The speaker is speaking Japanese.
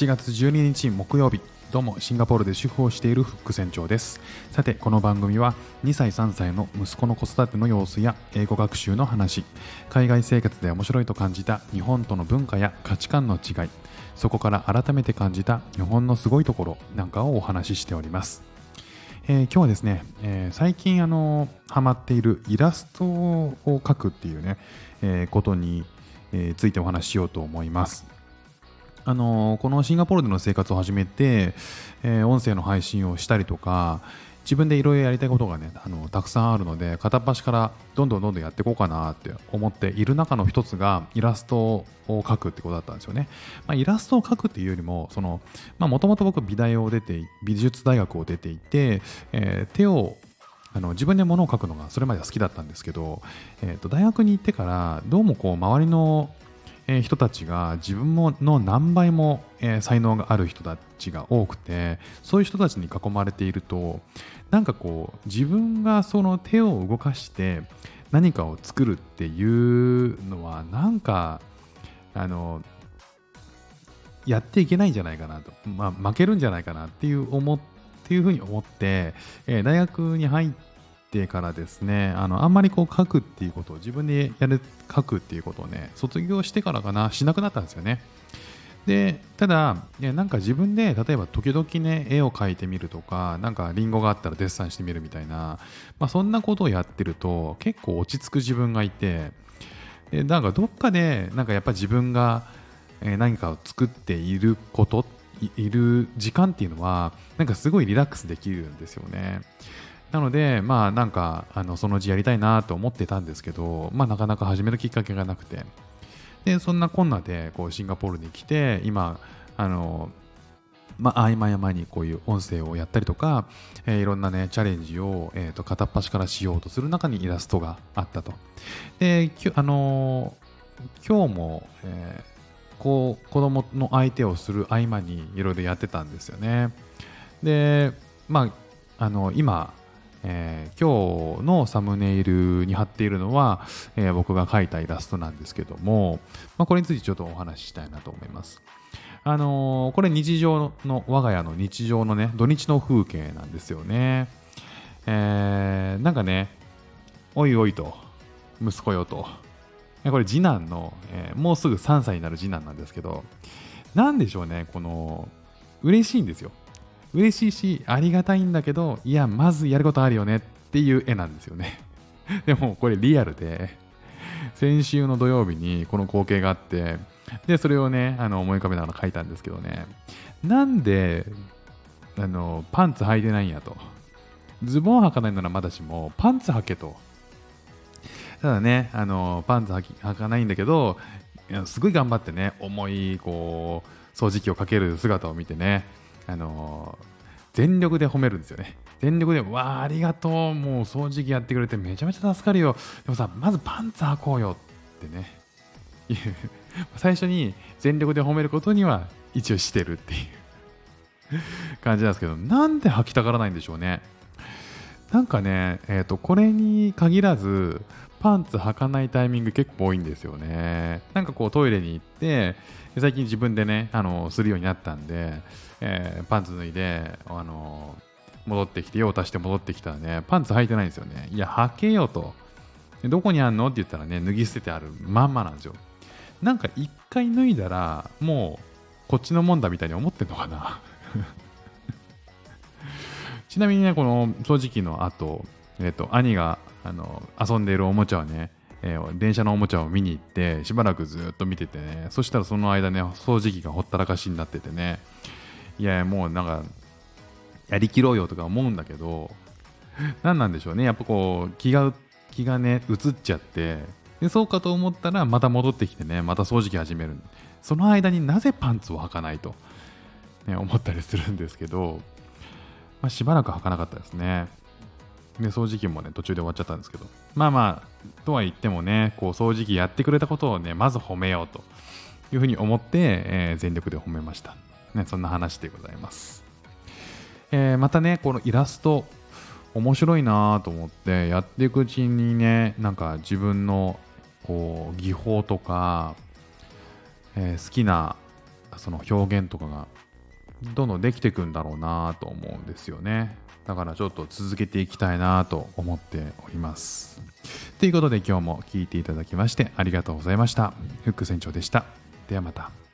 8月12日木曜日どうもシンガポールで主婦をしているフック船長ですさてこの番組は2歳3歳の息子の子育ての様子や英語学習の話海外生活で面白いと感じた日本との文化や価値観の違いそこから改めて感じた日本のすごいところなんかをお話ししておりますえー、今日はですね、えー、最近あのハマっているイラストを描くっていうね、えー、ことに、ついてお話ししようと思います。あのこのシンガポールでの生活を始めて、えー、音声の配信をしたりとか自分でいろいろやりたいことがねあのたくさんあるので片っ端からどんどんどんどんやっていこうかなって思っている中の一つがイラストを描くってことだったんですよね、まあ、イラストを描くっていうよりももともと僕美大を出て美術大学を出ていて、えー、手をあの自分で物を描くのがそれまでは好きだったんですけど、えー、と大学に行ってからどうもこう周りの人たちが自分もの何倍も、え才能がある人たちが多くてそういう人たちに囲まれているとなんかこう自分がその手を動かして何かを作るっていうのはなんかあのやっていけないんじゃないかなと、まあ、負けるんじゃないかなっていう思っていうふうに思って、え、大学に入っててからですねあのあんまりこう書くっていうことを自分でやる書くっていうことをね卒業してからかなしなくなったんですよねでただなんか自分で例えば時々ね絵を描いてみるとかなんかリンゴがあったらデッサンしてみるみたいな、まあ、そんなことをやってると結構落ち着く自分がいてでなんかどっかでなんかやっぱ自分が何かを作っていることいる時間っていうのはなんかすごいリラックスできるんですよね。なので、まあなんか、あのそのうちやりたいなと思ってたんですけど、まあなかなか始めるきっかけがなくて、で、そんなこんなで、こう、シンガポールに来て、今、あの、まあ、合間合間にこういう音声をやったりとか、えー、いろんなね、チャレンジを、えー、と片っ端からしようとする中にイラストがあったと。で、きあのー、今日も、えー、こう、子供の相手をする合間にいろいろやってたんですよね。で、まあ、あの、今、えー、今日のサムネイルに貼っているのは、えー、僕が描いたイラストなんですけども、まあ、これについてちょっとお話ししたいなと思います。あのー、これ日常の我が家の日常のね土日の風景なんですよね。えー、なんかねおいおいと息子よとこれ次男の、えー、もうすぐ3歳になる次男なんですけどなんでしょうねこの嬉しいんですよ嬉しいし、ありがたいんだけど、いや、まずやることあるよねっていう絵なんですよね。でも、これリアルで、先週の土曜日にこの光景があって、で、それをね、あの思い浮かべながら描いたんですけどね、なんで、あの、パンツ履いてないんやと。ズボン履かないならまだしも、パンツ履けと。ただね、あの、パンツ履かないんだけど、すごい頑張ってね、重い、こう、掃除機をかける姿を見てね、あの全力で褒めるんですよね。全力で、わあ、ありがとう、もう掃除機やってくれてめちゃめちゃ助かるよ。でもさ、まずパンツ履こうよってね。最初に全力で褒めることには一応してるっていう感じなんですけど、なんで履きたがらないんでしょうね。なんかね、えっ、ー、と、これに限らず、パンツ履かないタイミング結構多いんですよね。なんかこうトイレに行って、最近自分でね、あの、するようになったんで、えー、パンツ脱いで、あの戻ってきて、用を足して戻ってきたらね、パンツ履いてないんですよね。いや、履けよと。どこにあんの？って言ったらね、脱ぎ捨ててあるまんまなんですよ。なんか一回脱いだら、もう、こっちのもんだみたいに思ってんのかなちなみにね、この掃除機の後、えっ、と、兄があの遊んでいるおもちゃをね、えー、電車のおもちゃを見に行ってしばらくずっと見ててねそしたらその間ね掃除機がほったらかしになっててねいやもうなんかやりきろうよとか思うんだけど何なんでしょうね。やっぱこう気が気がね移っちゃってでそうかと思ったらまた戻ってきてねまた掃除機始める。その間になぜパンツを履かないと、ね、思ったりするんですけど、まあ、しばらく履かなかったですね。で掃除機もね途中で終わっちゃったんですけど。まあまあとは言ってもねこう掃除機やってくれたことをねまず褒めようというふうに思って、えー、全力で褒めました、ね、そんな話でございます、えー、またねこのイラスト面白いなと思ってやっていくうちにねなんか自分のこう技法とか、えー、好きなその表現とかがどんどんできていくんだろうなと思うんですよね。だからちょっと続けていきたいなと思っております。ということで今日も聴いていただきましてありがとうございました。フック船長でした。ではまた。